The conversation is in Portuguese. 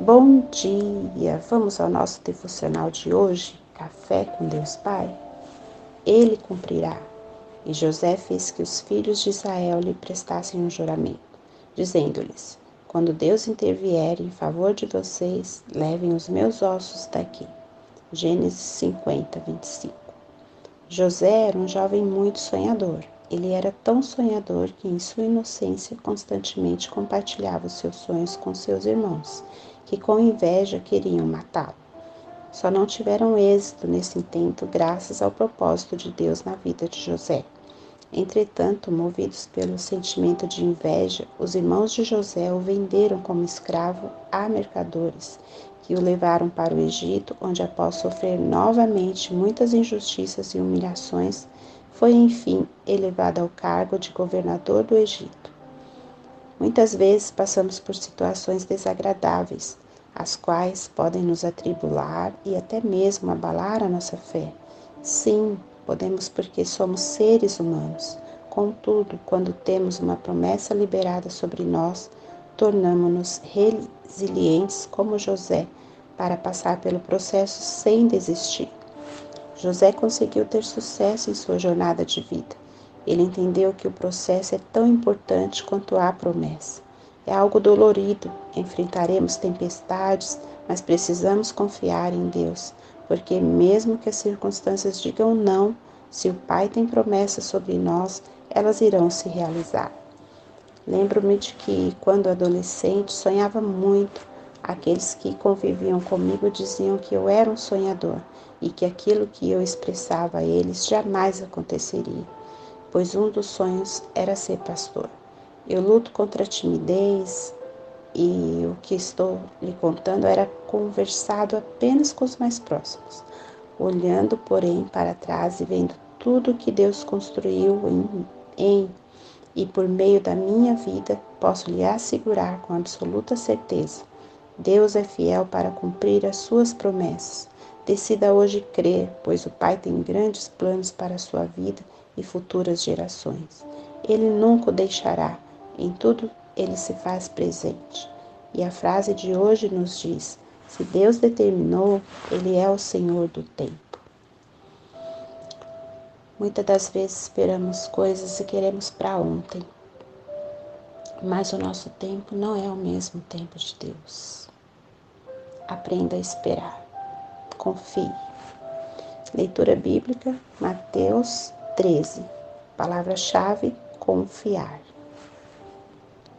Bom dia! Vamos ao nosso devocional de hoje, Café com Deus Pai? Ele cumprirá. E José fez que os filhos de Israel lhe prestassem um juramento, dizendo-lhes: Quando Deus intervier em favor de vocês, levem os meus ossos daqui. Gênesis 50, 25. José era um jovem muito sonhador. Ele era tão sonhador que, em sua inocência, constantemente compartilhava os seus sonhos com seus irmãos que com inveja queriam matá-lo. Só não tiveram êxito nesse intento graças ao propósito de Deus na vida de José. Entretanto, movidos pelo sentimento de inveja, os irmãos de José o venderam como escravo a mercadores, que o levaram para o Egito, onde, após sofrer novamente muitas injustiças e humilhações, foi enfim elevado ao cargo de governador do Egito. Muitas vezes passamos por situações desagradáveis, as quais podem nos atribular e até mesmo abalar a nossa fé. Sim, podemos porque somos seres humanos. Contudo, quando temos uma promessa liberada sobre nós, tornamos-nos resilientes como José para passar pelo processo sem desistir. José conseguiu ter sucesso em sua jornada de vida ele entendeu que o processo é tão importante quanto a promessa. É algo dolorido, enfrentaremos tempestades, mas precisamos confiar em Deus, porque mesmo que as circunstâncias digam não, se o Pai tem promessas sobre nós, elas irão se realizar. Lembro-me de que, quando adolescente, sonhava muito. Aqueles que conviviam comigo diziam que eu era um sonhador e que aquilo que eu expressava a eles jamais aconteceria pois um dos sonhos era ser pastor. Eu luto contra a timidez e o que estou lhe contando era conversado apenas com os mais próximos, olhando, porém, para trás e vendo tudo que Deus construiu em, em e por meio da minha vida, posso lhe assegurar com absoluta certeza: Deus é fiel para cumprir as suas promessas. Decida hoje crer, pois o Pai tem grandes planos para a sua vida e futuras gerações. Ele nunca o deixará, em tudo ele se faz presente. E a frase de hoje nos diz: se Deus determinou, ele é o Senhor do tempo. Muitas das vezes esperamos coisas e queremos para ontem, mas o nosso tempo não é o mesmo tempo de Deus. Aprenda a esperar. Confie. Leitura bíblica, Mateus 13. Palavra-chave: confiar.